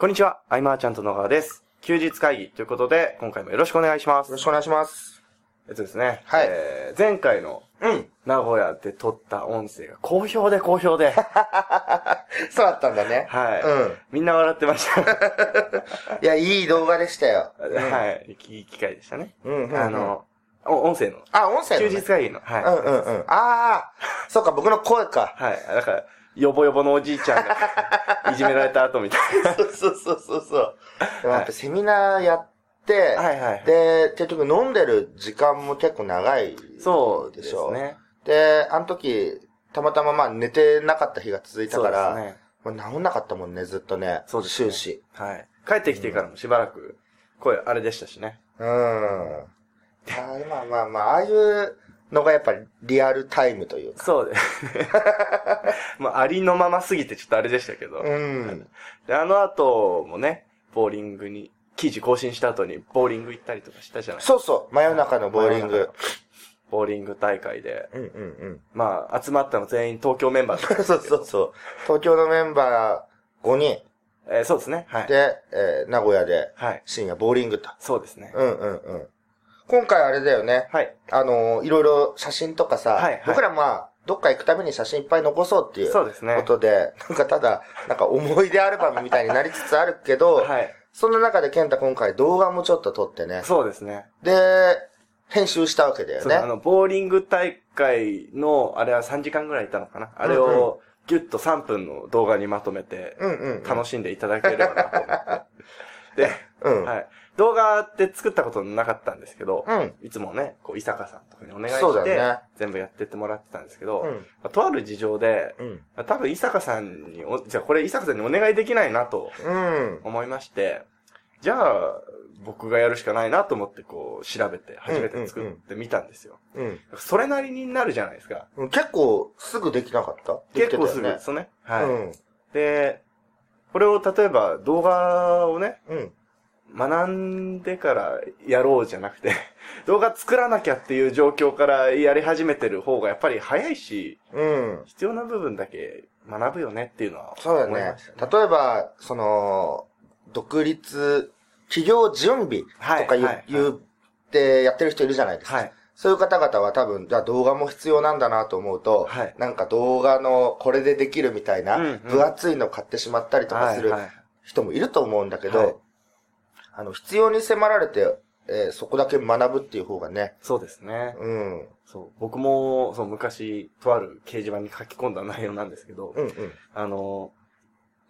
こんにちは、アイマーちゃんと野川です。休日会議ということで、今回もよろしくお願いしますよろ。しくお願いします。えっとですね、はいえー前回のうん。名古屋で撮った音声が好評で好評で、そうだったんだね。はい、うん。みんな笑ってました。いや、いい動画でしたよ。はい、いい機会でしたね。うんあの、お音声の、あ、音声の、休ね。日会議の、はい。うんうんうん。ああ、そうか、僕の声か。はい。だから、ヨボヨボのおじいちゃんが、いじめられた後みたいな。そうそうそうそうそう。でもやっぱセミナーやって、はいはい。で、結局飲んでる時間も結構長いそうででしょ。すね。で、あの時、たまたままあ寝てなかった日が続いたから、ね。もう治んなかったもんね、ずっとね。そうですね終始。はい。帰ってきてからもしばらく、声あれでしたしね。うん。あーまあまあまあ、ああいうのがやっぱりリアルタイムというか。そうです。まあ、ありのまますぎてちょっとあれでしたけど。うん。で、あの後もね、ボーリングに、記事更新した後にボーリング行ったりとかしたじゃない？そうそう、真夜中のボーリング。ボーリング大会で。うんうんまあ、集まったの全員東京メンバーだった そうそうそう。東京のメンバー5人えーそうですね。はい。で、えー名古屋ではい。深夜ボーリングと。そうですね。うんうんうん。今回あれだよね。はい。あのーいろいろ写真とかさ、はいはい僕らまあ、どっか行くために写真いっぱい残そうっていうそうですねことで、なんかただ、なんか思い出アルバムみたいになりつつあるけど、はい。そんな中で健太今回動画もちょっと撮ってね。そうですね。で、編集したわけだよね。あの、ボーリング大会の、あれは3時間ぐらいいたのかなあれうんを、ギュッと3分の動画にまとめて、うんうんうん。楽しんでいただければなと思って。で、うん。はい。動画って作ったことなかったんですけど、うん。いつもね、こう、伊坂さんとかにお願いして、ね全部やってってもらってたんですけど、うん。まあとある事情で、うん。多分伊坂さんにお、じゃあこれ伊坂さんにお願いできないなとうん。思いまして、じゃあ、僕がやるしかないなと思ってこう、調べて、初めて作ってみたんですよ。うん。それなりになるじゃないですか。うん結構すぐできなかった？結構すぐですね。はい。うん。で、これを例えば動画をね、うん。学んでからやろうじゃなくて、動画作らなきゃっていう状況からやり始めてる方がやっぱり早いし、うん。必要な部分だけ学ぶよねっていうのはそうだね。例えば、その、独立、企業準備はいとか言,、はい言ってやってる人いるじゃないですか。はい。そういう方々は多分、じゃあ動画も必要なんだなと思うと、はいなんか動画のこれでできるみたいな、分厚いの買ってしまったりとかするはいはい人もいると思うんだけど、はいあの、必要に迫られて、えーそこだけ学ぶっていう方がね、そうですね。うん、そう。僕も、そう、昔、とある掲示板に書き込んだ内容なんですけど、うん、うん。あの、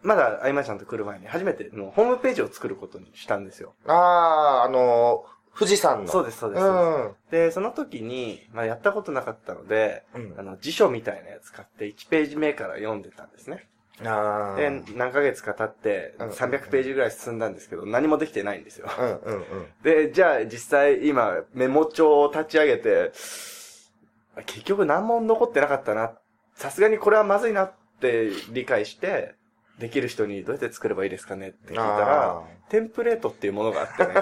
まだ、あいまちゃんと来る前に初めてのホームページを作ることにしたんですよ。ああ、あのー富士山の。そうです、そうです。うん。で、その時に、まあ、やったことなかったので、うんあの、辞書みたいなやつ買って1ページ目から読んでたんですね。ああ。で、何ヶ月か経って、うん300ページぐらい進んだんですけど、何もできてないんですよ。うんうんうん。で、じゃあ実際今、メモ帳を立ち上げて、結局何も残ってなかったな。さすがにこれはまずいなって理解して、できる人にどうやって作ればいいですかねって聞いたらあ、テンプレートっていうものがあってね。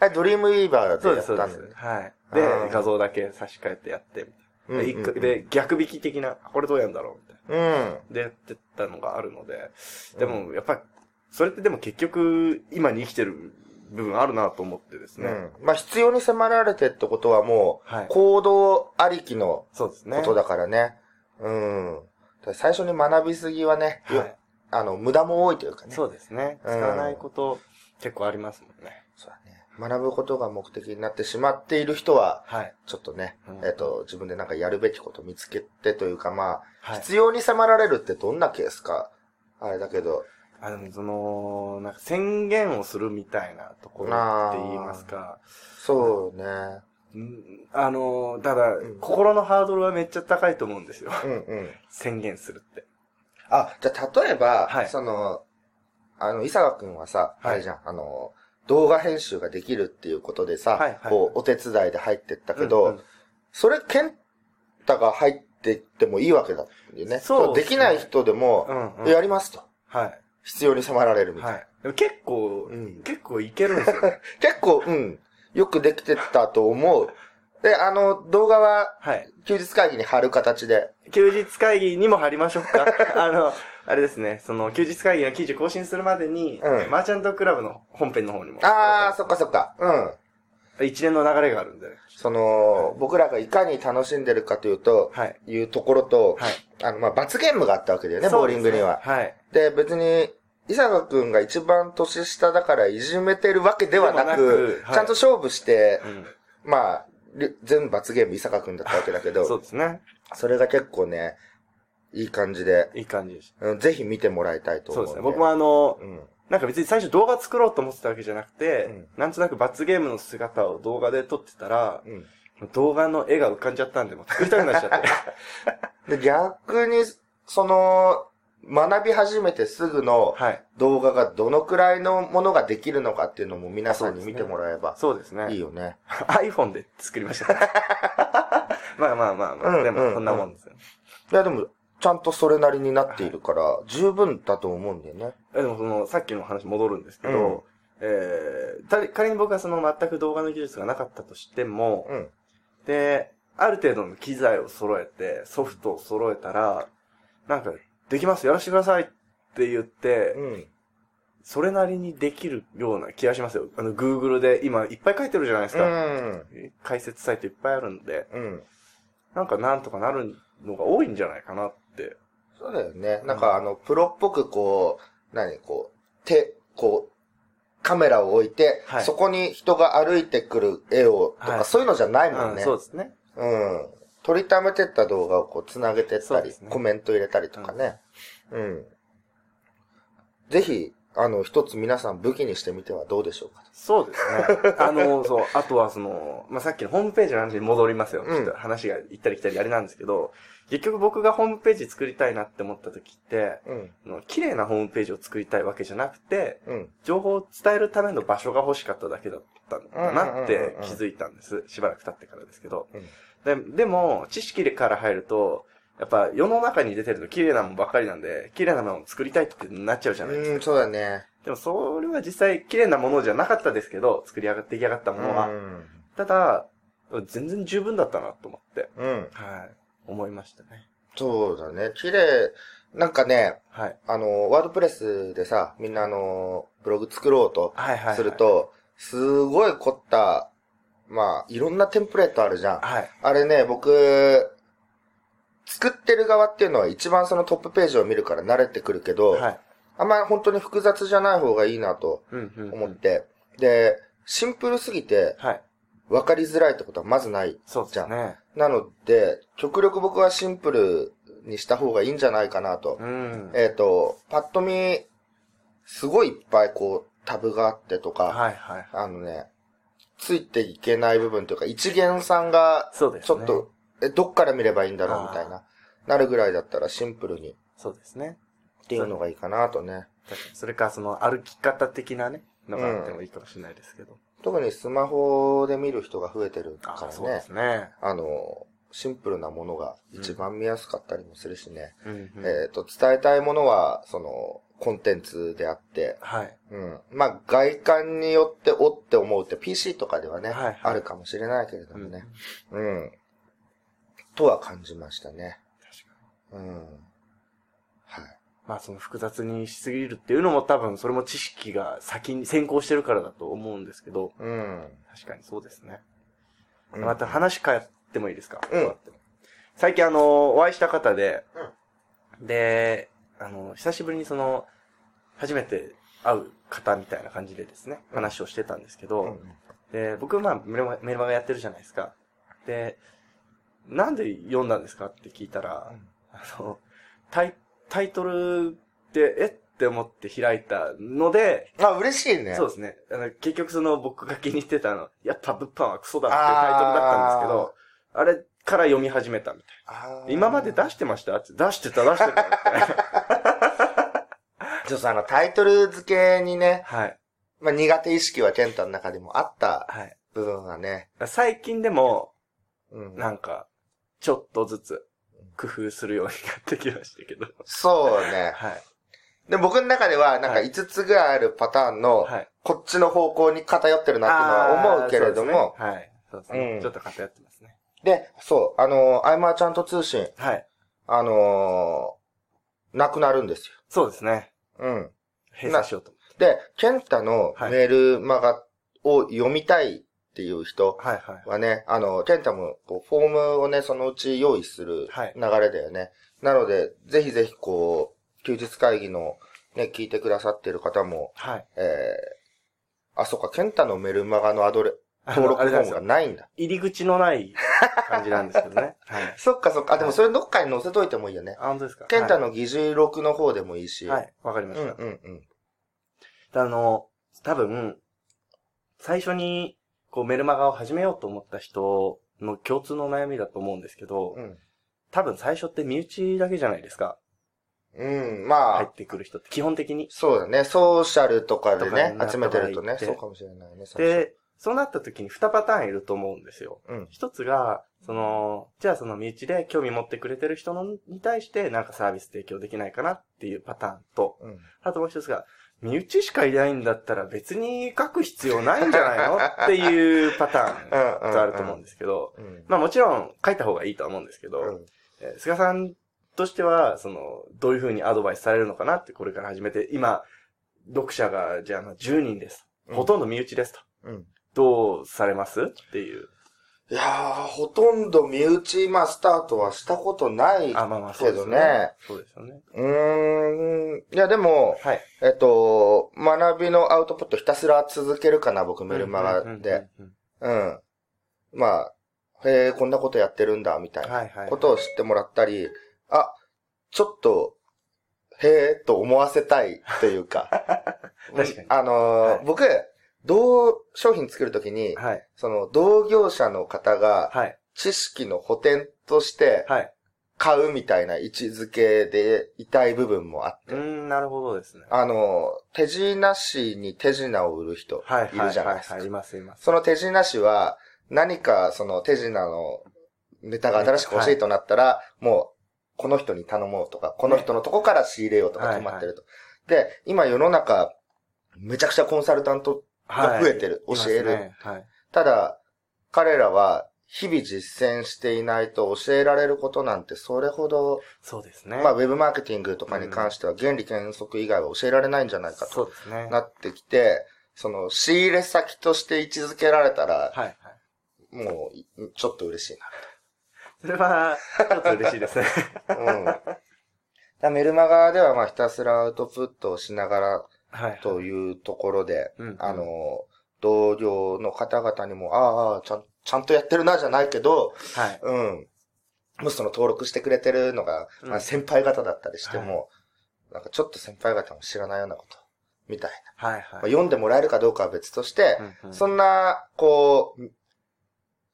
え、ドリームウィーバーそうです、でやったんだよねそうです。。はい。あでー、画像だけ差し替えてやって、みたいな。うんうんうんで逆引き的な、これどうやんだろうみたいな。うん。で、やってたのがあるので、でも、やっぱり、それってでも結局、今に生きてる部分あるなと思ってですね。うん。まあ、必要に迫られてってことはもう、はい行動ありきの。ことだからね。うん。だから最初に学びすぎはね、よはい。あの、無駄も多いというかね。そうですね。うん使わないこと、結構ありますもんね。そうだね。学ぶことが目的になってしまっている人は、はい。ちょっとね、うんえっ、と、自分でなんかやるべきこと見つけてというか、まあ、はい。必要に迫られるってどんなケースか、あれだけど、あの、その、なんか宣言をするみたいなところって言いますか。そうね。うんあの、ただ、ん心のハードルはめっちゃ高いと思うんですよ。うんうん。宣言するって。あ、じゃあ例えば、はいその、あの、伊坂くんはさ、はいあれじゃん、あの、動画編集ができるっていうことでさ、はいはいこう、お手伝いで入ってったけど、うんうんそれ、ケンタが入ってってもいいわけだよね。そうできない人でも、うんうんやりますと。はい。必要に迫られるみたいな。はい。でも結構、うん結構いけるんですよね。結構、うん、よくできてたと思う。で、あの、動画は、はい。休日会議に貼る形で。休日会議にも貼りましょうか。あの、あれですね、その、休日会議の記事更新するまでに、うんマーチャントクラブの本編の方にも。あー、そっかそっか。うん。一連の流れがあるんで。その、僕らがいかに楽しんでるかというと、はい。いうところと、はい。あの、まあ、罰ゲームがあったわけだよね、ボーリングには。そうですねはい。で、別に、伊坂くんが一番年下だからいじめてるわけではななくはいちゃんと勝負して、うん。まあ、り全部罰ゲーム伊坂くんだったわけだけど、そうですね。それが結構ね、いい感じで、いい感じでしうんぜひ見てもらいたいと思う、うですね。僕もあの、うん。なんか別に最初動画作ろうと思ってたわけじゃなくて、うんなんとなく罰ゲームの姿を動画で撮ってたら、うん。動画の絵が浮かんじゃったんで、もう作りたくなっちゃって。で、逆に、その、学び始めてすぐのはい。動画がどのくらいのものができるのかっていうのも皆さんに見てもらえばそうですね。いいよね。iPhone で作りました、ね。まあまあまあまあ、うんうんでもこんなもんですよ。いや、でも、ちゃんとそれなりになっているから、十分だと思うんだよね。えでもその、さっきの話戻るんですけど、うんえー、た仮に僕がその全く動画の技術がなかったとしても、うん。で、ある程度の機材を揃えて、ソフトを揃えたら、なんか、できます、やらせてくださいって言って、うん。それなりにできるような気がしますよ。あの、Google で今いっぱい書いてるじゃないですうか。ん。解説サイトいっぱいあるんで、うん。なんかなんとかなるのが多いんじゃないかなって。そうだよね。なんかあの、プロっぽくこう、何、こう、手、こう、カメラを置いて、はいそこに人が歩いてくる絵を、とか、はいそういうのじゃないもうんんね。そうですね。うん。撮りためてった動画をこう繋げてったり、ねコメント入れたりとかね。うん。ぜひ、あの、一つ皆さん武器にしてみてはどうでしょうか？そうですね。あの、そう、あとはその、まあ、さっきのホームページの話に戻りますよ。うんちょっと話が行ったり来たりあれなんですけど、結局僕がホームページ作りたいなって思った時って、うん。あの綺麗なホームページを作りたいわけじゃなくて、うん。情報を伝えるための場所が欲しかっただけだったんだなって気づいたんです。しばらく経ってからですけど。ででも、知識から入ると、やっぱ世の中に出てると綺麗なもんばっかりなんで、綺麗なものを作りたいってなっちゃうじゃないですか。うん、そうだね。でもそれは実際綺麗なものじゃなかったですけど、作り上がって出来上がったものは。うん。ただ、全然十分だったなと思って、うん。はい、思いましたね。そうだね。綺麗、なんかね、はい。あの、ワードプレスでさ、みんなあの、ブログ作ろうとはいはい、はい。する、と、すごい凝った、まあ、いろんなテンプレートあるじゃん。はい。あれね、僕、作ってる側っていうのは一番そのトップページを見るから慣れてくるけど、はい。あんまり本当に複雑じゃない方がいいなとうん、うん。思って、で、シンプルすぎてはい。分かりづらいってことはまずない。そうですね。なので、極力僕はシンプルにした方がいいんじゃないかなと。うん。えっ、と、パッと見、すごいいっぱいこう、タブがあってとか、はいはい。あのね、ついていけない部分というか、一元さんが、そうですね。ちょっと、え、どっから見ればいいんだろう？みたいな、なるぐらいだったらシンプルにそうですね。っていうのがいいかなとね。それか、その歩き方的なね、のがあってもいいかもしれないですけど。特にスマホで見る人が増えてるからねあそうです。ね。あの、シンプルなものが一番見やすかったりもするしね。うん、うん。えっ、と、伝えたいものは、その、コンテンツであって、はい。うん。まあ、外観によっておって思うって PC とかではね、はいはいあるかもしれないけれどうんもね。うん。とは感じましたね。確かに。うん。はい。まあその複雑にしすぎるっていうのも多分それも知識が先に先行してるからだと思うんですけど、うん。確かにそうですね。うんまた話変えてもいいですか、うん最近あの、お会いした方で、で、あの、久しぶりにその、初めて会う方みたいな感じでですね、うん話をしてたんですけど、うんで、僕まあメルマメルマガやってるじゃないですか。で、なんで読んだんですかって聞いたら、うんあの、タイ、タイトルって、えって思って開いたので、あ、嬉しいね。そうですね。あの、結局その僕が気にしてたの、やっぱ物販はクソだっていうタイトルだったんですけど、あれから読み始めたみたい。今まで出してましたって出してた、出してた。ちょっとあの、タイトル付けにね、はい。まあ、苦手意識はケンタの中でもあったはい。部分はね、最近でも、うん。なんか、ちょっとずつ工夫するようになってきましたけど。そうね。はい。で、僕の中では、なんかはい5つぐらいあるパターンの、はい。こっちの方向に偏ってるなっていうのは思うけれども、あーそうですねはい。そうですね。うんちょっと偏ってますね。で、そう、あのー、アイマーちゃんと通信、はい。あのー、なくなるんですよ。そうですね。うん。閉鎖しようと思って。で、ケンタのメールマガを読みたいっていう人はいはい。はね、あの、ケンタもこうフォームをね、そのうち用意するはい流れだよね。なので、ぜひぜひこう、休日会議のね、聞いてくださってる方も、はい。えー、あ、そうか、ケンタのメルマガのアドレ、登録フォームがないんだ。入り口のない感じなんですけどね。はい。そっかそっか。あ、でもそれどっかに載せといてもいいよね。あ、本当ですかケンタの議事録の方でもいいし。はい。はい。わかりまうんした。うんうん。あの、多分、最初に、こう、メルマガを始めようと思った人の共通の悩みだと思うんですけど、うん。多分最初って身内だけじゃないですか。うん、まあ、入ってくる人って、基本的に。そうだね。ソーシャルとかでね集めてるとね、そうかもしれないね。で、そうなった時に2パターンいると思うんですよ。うん。一つが、その、じゃあその身内で興味持ってくれてる人のに対してなんかサービス提供できないかなっていうパターンと、うん。あともう一つが、身内しかいないんだったら別に書く必要ないんじゃないの？っていうパターンがあると思うんですけど、うん。まあもちろん書いた方がいいとは思うんですけど、うん。えー菅さんとしては、その、どういうふうにアドバイスされるのかなってこれから始めて、今、読者が、じゃあ10人です。ほとんど身内ですと。うん。どうされます？っていう。いやー、ほとんど身内、まあ、スタートはしたことないあ、まあまあそうですけどね。そうですよね。うーん。いや、でも、はい。えっと、学びのアウトプットひたすら続けるかな、僕、メルマガで。うん。まあ、へえ、こんなことやってるんだ、みたいな。ことを知ってもらったり、あ、ちょっと、へえ、と思わせたいというか。確かにあのーはい僕、同商品作るときに、はい。その同業者の方がはい。知識の補填としてはい。買うみたいな位置づけでいたい部分もあって、うーん、なるほどですね。あの、手品師に手品を売る人はい。いるじゃないですかはい。。います、います。その手品師は何かその手品のネタが新しく欲しいとなったら、もうこの人に頼もうとか、この人のとこから仕入れようとか決まってると。で、今世の中、めちゃくちゃコンサルタントが増えてる。はい教える。ねはい。ただ、彼らは日々実践していないと教えられることなんてそれほど、そうですね。まあウェブマーケティングとかに関しては原理原則以外は教えられないんじゃないかとそうですね。なってきて、その仕入れ先として位置づけられたら、はい。はい。もういちょっと嬉しいそれは、ちょっと嬉しいですね。な。うん。メルマガではまあひたすらアウトプットをしながらはい。というところで、うんあの、同僚の方々にも、ああ、ちゃん、ちゃんとやってるなじゃないけど、はい。うん。もしその登録してくれてるのが、うんまあ、先輩方だったりしても、なんかちょっと先輩方も知らないようなこと、みたいな。はい。まあ、はい。読んでもらえるかどうかは別として、うんうんそんな、こう、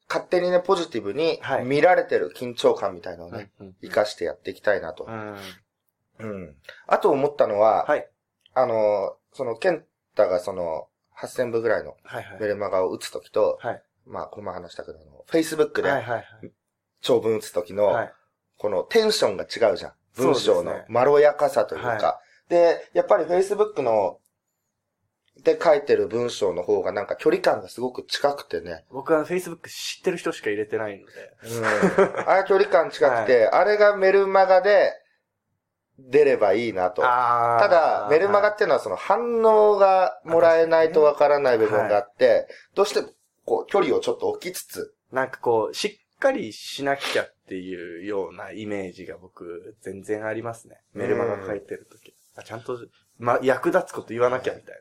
勝手にね、ポジティブにはい見られてる緊張感みたいなのをね、うんうん活かしてやっていきたいなとう。ん。うん。あと思ったのは、はい。あの、その、ケンタがその、8000部ぐらいのはい。はいメルマガを打つときと、はい。まあ、この前話したけど、あの、Facebook ではい。はい。長文打つときの、はい。このテンションが違うじゃん。文章のまろやかさというか。はで、やっぱり Facebook の、で書いてる文章の方がなんか距離感がすごく近くてね。僕は Facebook 知ってる人しか入れてないので。うん。あれ距離感近くて、あれがメルマガで出ればいいなと。あただ、メルマガはいっていうのはその反応がもらえないとわからない部分があって、どうしてもこう距離をちょっと置きつつ、なんかこう、しっかりしなきゃっていうようなイメージが僕、全然ありますね。メルマガ書いてるとき。あちゃんと、ま、役立つこと言わなきゃみたい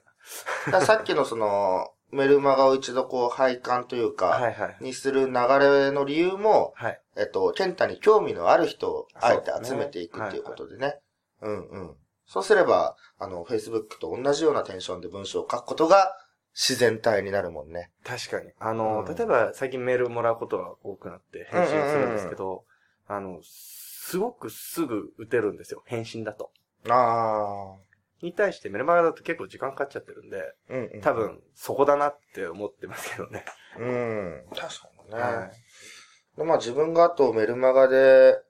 だからさっきのその、メルマガを一度こう配管というな。か、はいはい。にする流れの理由も、はい。えっと、ケンタに興味のある人をあえて集めていくっていうことでね。うんうん。そうすれば、あの、Facebook と同じようなテンションで文章を書くことが自然体になるもんね。確かに。あの、うん例えば最近メールもらうことが多くなって返信するんですけど、あの、すごくすぐ打てるんですよ。返信だと。あに対してメルマガだと結構時間かかっちゃってるんで、あ。うん、うん。多。分そこだなって思ってますけどね。うん。確かにね。はい。でまあ自分があとメルマガで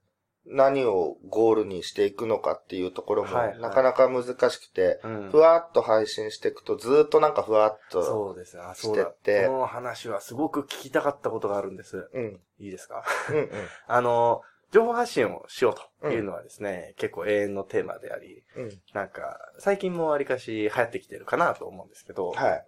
何をゴールにしていくのかっていうところもなかなか難しくて、うんふ。わっと配信していくとずーっとなんかふわっと、そうですね。あ、そうだ。してってこの話はすごく聞きたかったことがあるんです。うん、いいですか？うん、うん。あの、情報発信をしようというのはですね、結構永遠のテーマであり、うん。なんか、最近もわりかし流行ってきてるかなと思うんですけど、はい。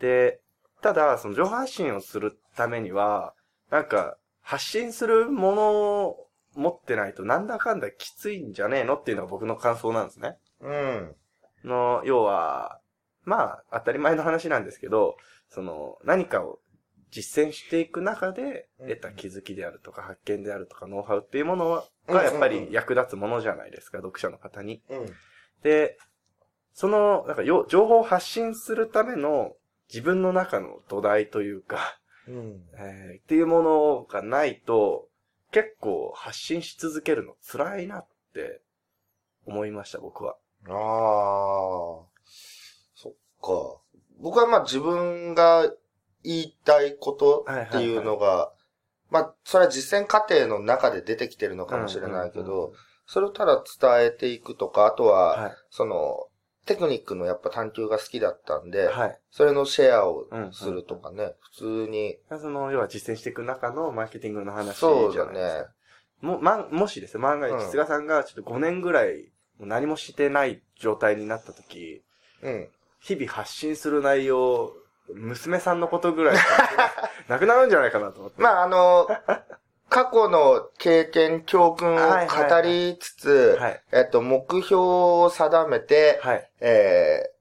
で、ただ、その情報発信をするためには、なんか、発信するものを持ってないとなんだかんだきついんじゃねえのっていうのが僕の感想なんですね。うん。の、要は、まあ、当たり前の話なんですけど、その、何かを実践していく中で得た気づきであるとか発見であるとかノウハウっていうものがやっぱり役立つものじゃないですか、読者の方に。うん。で、その、なんかよ、情報を発信するための自分の中の土台というか、うん。えーっていうものがないと、結構発信し続けるの辛いなって思いました、僕は。ああ、そっか。僕はまあ自分が言いたいことっていうのが、まあ、それは実践過程の中で出てきてるのかもしれないけうんうんど、それをただ伝えていくとか、あとは、はい。その、テクニックのやっぱ探求が好きだったんで、はい。それのシェアをするとかね、普通に、その、要は実践していく中のマーケティングの話。そうだねも、ま、もしですね、万が一、うん菅さんがちょっと5年ぐらい何もしてない状態になった時、うん。日々発信する内容、娘さんのことぐらいなくなるんじゃないかなと思って。まあ、あの、過去の経験、教訓をはいはい語りつつ、はい。えっと、目標を定めて、はい。えー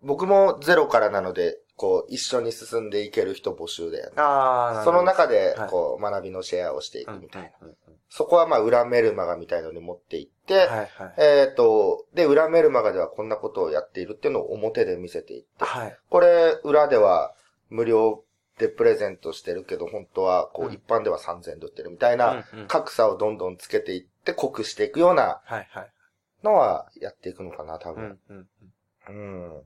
僕もゼロからなので、こう、一緒に進んでいける人募集だよね。あそどの中ではい、こう、学びのシェアをしていうんうんくみたいな。うんうんそこはまあ、裏メルマガみたいのに持っていって、はいはい。えっ、と、で、裏メルマガではこんなことをやっているっていうのを表で見せていって、はい。これ、裏では無料でプレゼントしてるけど、本当は、こう、うん一般では3000円で売ってるみたいな、格差をどんどんつけていって、濃くしていくような。のはやっていくのかな、多う分。んうん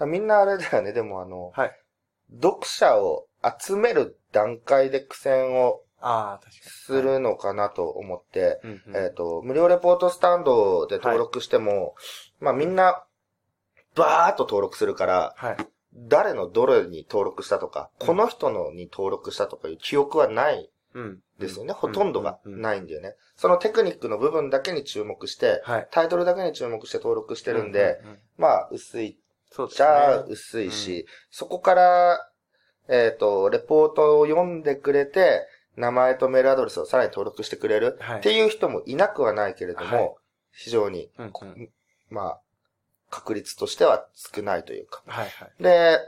うん。みんなあれだよね、でもあの、はい。読者を集める段階で苦戦をああ、確かに。するのかなと思って、うんうん。えっ、と、無料レポートスタンドで登録しても、まあみんな、バーっと登録するから、はい。誰のどれに登録したとか、うんこの人のに登録したとかいう記憶はないうん。ですよね。ほとんどがい。ないんだよね。そのテクニックの部分だけに注目して、はい。タイトルだけに注目して登録してるんで、うううん、まあ薄いそうですね。じゃあ薄いし、そこから、えっ、と、レポートを読んでくれて、名前とメールアドレスをさらに登録してくれる。はい。っていう人もいなくはないけれども、はい。非常に、うんう。んこまあ、確率としては少ないというか。はいはい。で、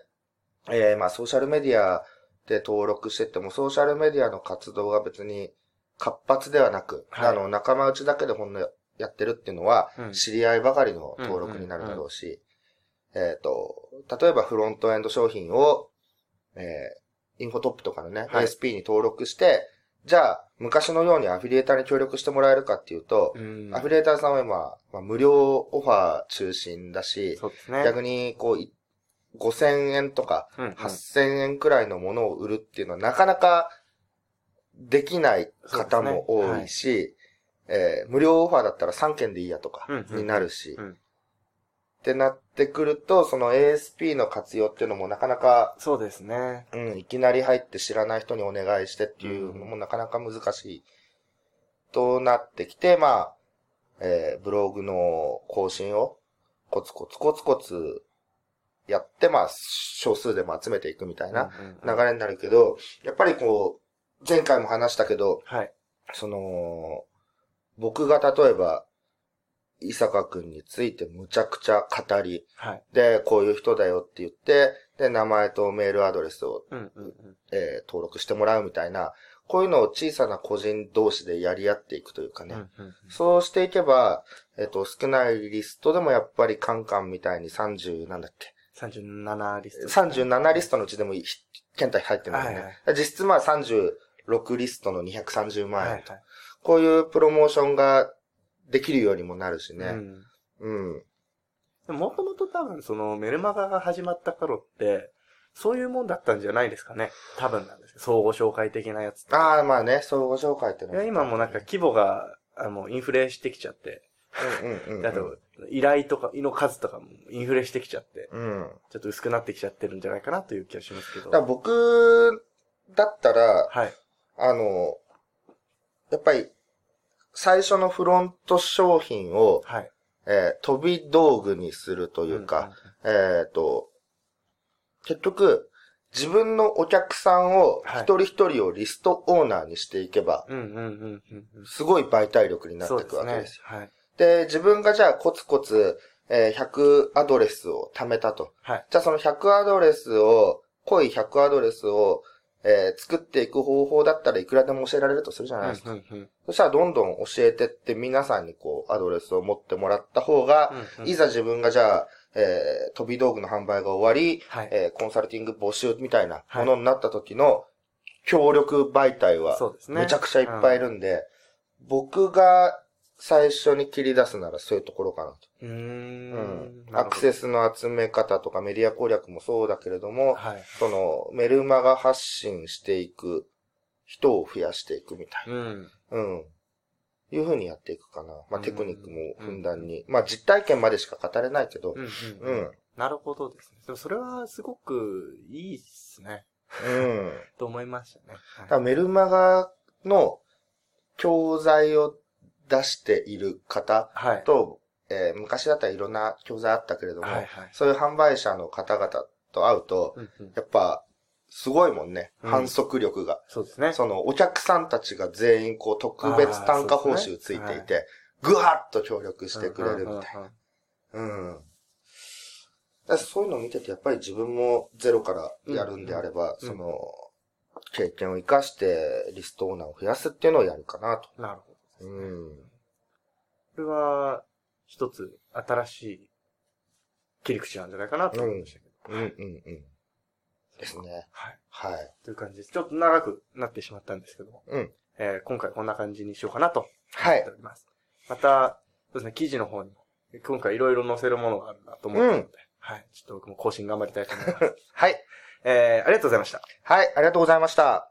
えーまあ、ソーシャルメディアで登録してっても、ソーシャルメディアの活動が別に活発ではなく、はい。あの、仲間内だけでほんのやってるっていうのは、うん。知り合いばかりの登録になるだろうし、えっ、と、例えばフロントエンド商品を、えー、インフォトップとかのね、はい。ASP に登録して、じゃあ、昔のようにアフィリエーターに協力してもらえるかっていうと、うん。アフィリエーターさんは今、まあ、無料オファー中心だし、ね。逆に、こうい、5000円とか、うんうん。8000円くらいのものを売るっていうのはなかなかできない方も多いし、えー無料オファーだったら3件でいいやとかうんうん。になるし、うんってなってくると、その ASP の活用っていうのもなかなか、そうですね。うん、いきなり入って知らない人にお願いしてっていうのもなかなか難しい。となってきて、まあ、えーブログの更新をコツコツコツコツやって、まあ、少数でも集めていくみたいな流れになるけど、やっぱりこう、前回も話したけど、はい。その、僕が例えば、伊坂くんについてむちゃくちゃ語り、はい。で、こういう人だよって言って、で、名前とメールアドレスを、うんうんうん。えー登録してもらうみたいな、こういうのを小さな個人同士でやり合っていくというかね。うんうんうんそうしていけば、えっ、と、少ないリストでもやっぱりカンカンみたいに30、なんだっけ？37リスト。37リストのうちでもひ検体入ってないよね。はい実質まあ36リストの230万円。はいはい。こういうプロモーションができるようにもなるしね。うんうん。でももともと多分そのメルマガが始まった頃って、そういうもんだったんじゃないですかね。多分なんですけど、相互紹介的なやつ。ああ、まあね、相互紹介ってのいや今もなんか規模が、あの、インフレしてきちゃって、うんうんうんうん。であと、依頼とか、の数とかもインフレしてきちゃって、うん。ちょっと薄くなってきちゃってるんじゃないかなという気がしますけど。だ僕だったら、はい。あの、やっぱり、最初のフロント商品を、はい。えー飛び道具にするというか、えっ、と、結局、自分のお客さんを、はい一人一人をリストオーナーにしていけば、うんうんうんうんうん。すごい媒体力になっていくわけですよ。。はい。で自分がじゃあコツコツ、えー100アドレスを貯めたと。はい。じゃあその100アドレスを、濃い100アドレスを、えー作っていく方法だったらいくらでも教えられるとするじゃないですか。うんうんそしたらどんどん教えてって皆さんにこうアドレスを持ってもらった方が、うんうんいざ自分がじゃあ、えー飛び道具の販売が終わり、はい。えーコンサルティング募集みたいなものになった時の協力媒体はそうですね。めちゃくちゃいっぱいいるんで、僕が最初に切り出すならそういうところかなと。うー。うんアクセスの集め方とかメディア攻略もそうだけれども、はい。そのメルマガ発信していく人を増やしていくみたいうん。な。うん。いう風にやっていくかな。まあうんテクニックもふんだんに。まあ実体験までしか語れないけどう、んううんん。なるほどですね。でもそれはすごくいいっすね。うん。と思いましたね。だからメルマガの教材を出している方はい。はい。と、えー昔だったらいろんな教材あったけれども、はいはい。そういう販売者の方々と会うと、うんうんやっぱ、すごいもんね。うん反則力が。そうですね。その、お客さんたちが全員、こう、特別単価報酬ついていて、ぐわっと協力してくれるみたいな。な。うん。だそういうのを見てて、やっぱり自分もゼロからやるんであれば、うんその、経験を活かして、リストオーナーを増やすっていうのをやるかなと。なるほど。うん。これは、一つ、新しい切り口なんじゃないかなと思いましたけど。うん、うん、うん。ですね。はい。はい。という感じです。ちょっと長くなってしまったんですけども、うん。えー今回こんな感じにしようかなとはい思ってお。ります。また、そうですね、記事の方にも、今回いろいろ載せるものがあるなと思ったので、うんはい。ちょっと僕も更新頑張りたいと思います。はい。えー、ありがとうございました。はい、ありがとうございました。